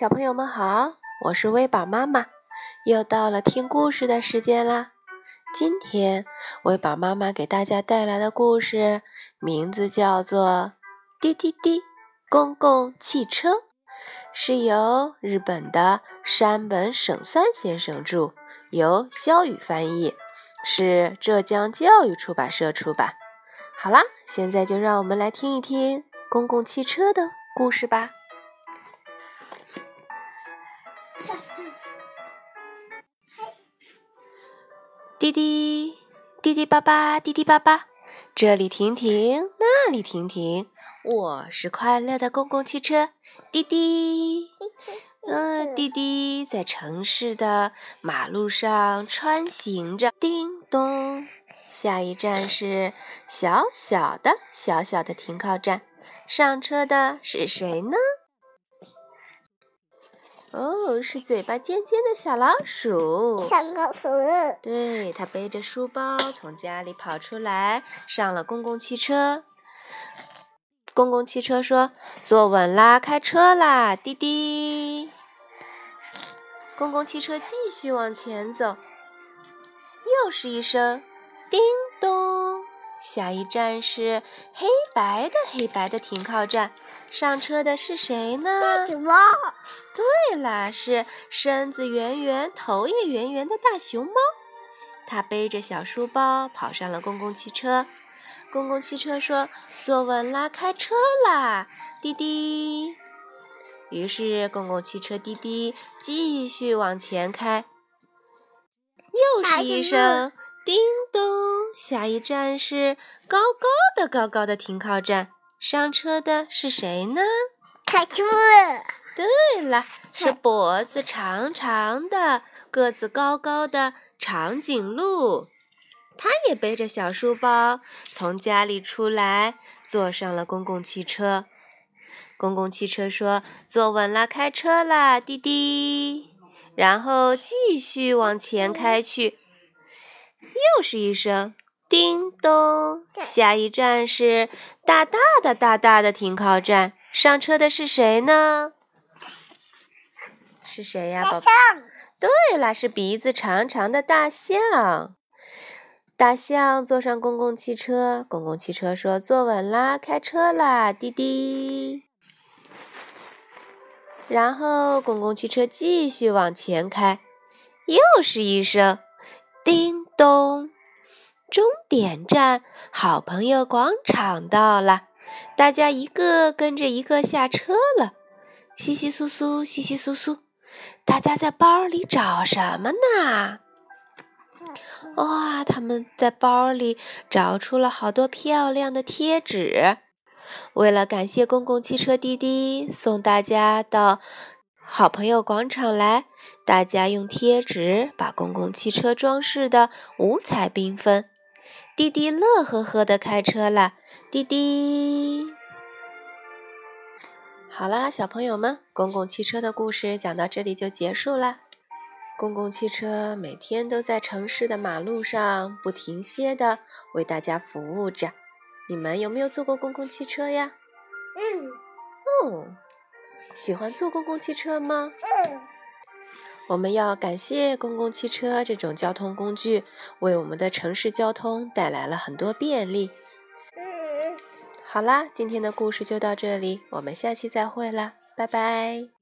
小朋友们好，我是微宝妈妈，又到了听故事的时间啦。今天微宝妈妈给大家带来的故事名字叫做《滴滴滴公共汽车》，是由日本的山本省三先生著，由肖雨翻译，是浙江教育出版社出版。好啦，现在就让我们来听一听公共汽车的故事吧。滴滴滴滴叭叭，滴滴叭叭，这里停停，那里停停，我是快乐的公共汽车滴滴。嗯，滴滴在城市的马路上穿行着，叮咚，下一站是小小的小小的停靠站，上车的是谁呢？哦，是嘴巴尖尖的小老鼠。小老鼠。对，它背着书包从家里跑出来，上了公共汽车。公共汽车说：“坐稳啦，开车啦，滴滴。”公共汽车继续往前走，又是一声“叮咚”。下一站是黑白的黑白的停靠站，上车的是谁呢？大熊猫。对啦，是身子圆圆、头也圆圆的大熊猫。它背着小书包跑上了公共汽车。公共汽车说：“坐稳啦，开车啦，滴滴。”于是公共汽车滴滴继续往前开。又是一声“叮咚”。下一站是高高的、高高的停靠站，上车的是谁呢？卡车。对了，是脖子长长的、个子高高的长颈鹿。它也背着小书包从家里出来，坐上了公共汽车。公共汽车说：“坐稳了，开车啦，滴滴。”然后继续往前开去。又是一声。叮咚，下一站是大大的大大的停靠站，上车的是谁呢？是谁呀，宝宝？对了，是鼻子长长的大象。大象坐上公共汽车，公共汽车说：“坐稳啦，开车啦，滴滴。”然后公共汽车继续往前开，又是一声叮咚。终点站，好朋友广场到了，大家一个跟着一个下车了，稀稀疏疏，稀稀疏疏，大家在包里找什么呢？哇，他们在包里找出了好多漂亮的贴纸，为了感谢公共汽车滴滴送大家到好朋友广场来，大家用贴纸把公共汽车装饰的五彩缤纷。滴滴乐呵呵的开车了，滴滴。好啦，小朋友们，公共汽车的故事讲到这里就结束啦。公共汽车每天都在城市的马路上不停歇的为大家服务着。你们有没有坐过公共汽车呀？嗯。哦，喜欢坐公共汽车吗？嗯。我们要感谢公共汽车这种交通工具，为我们的城市交通带来了很多便利。好啦，今天的故事就到这里，我们下期再会啦，拜拜。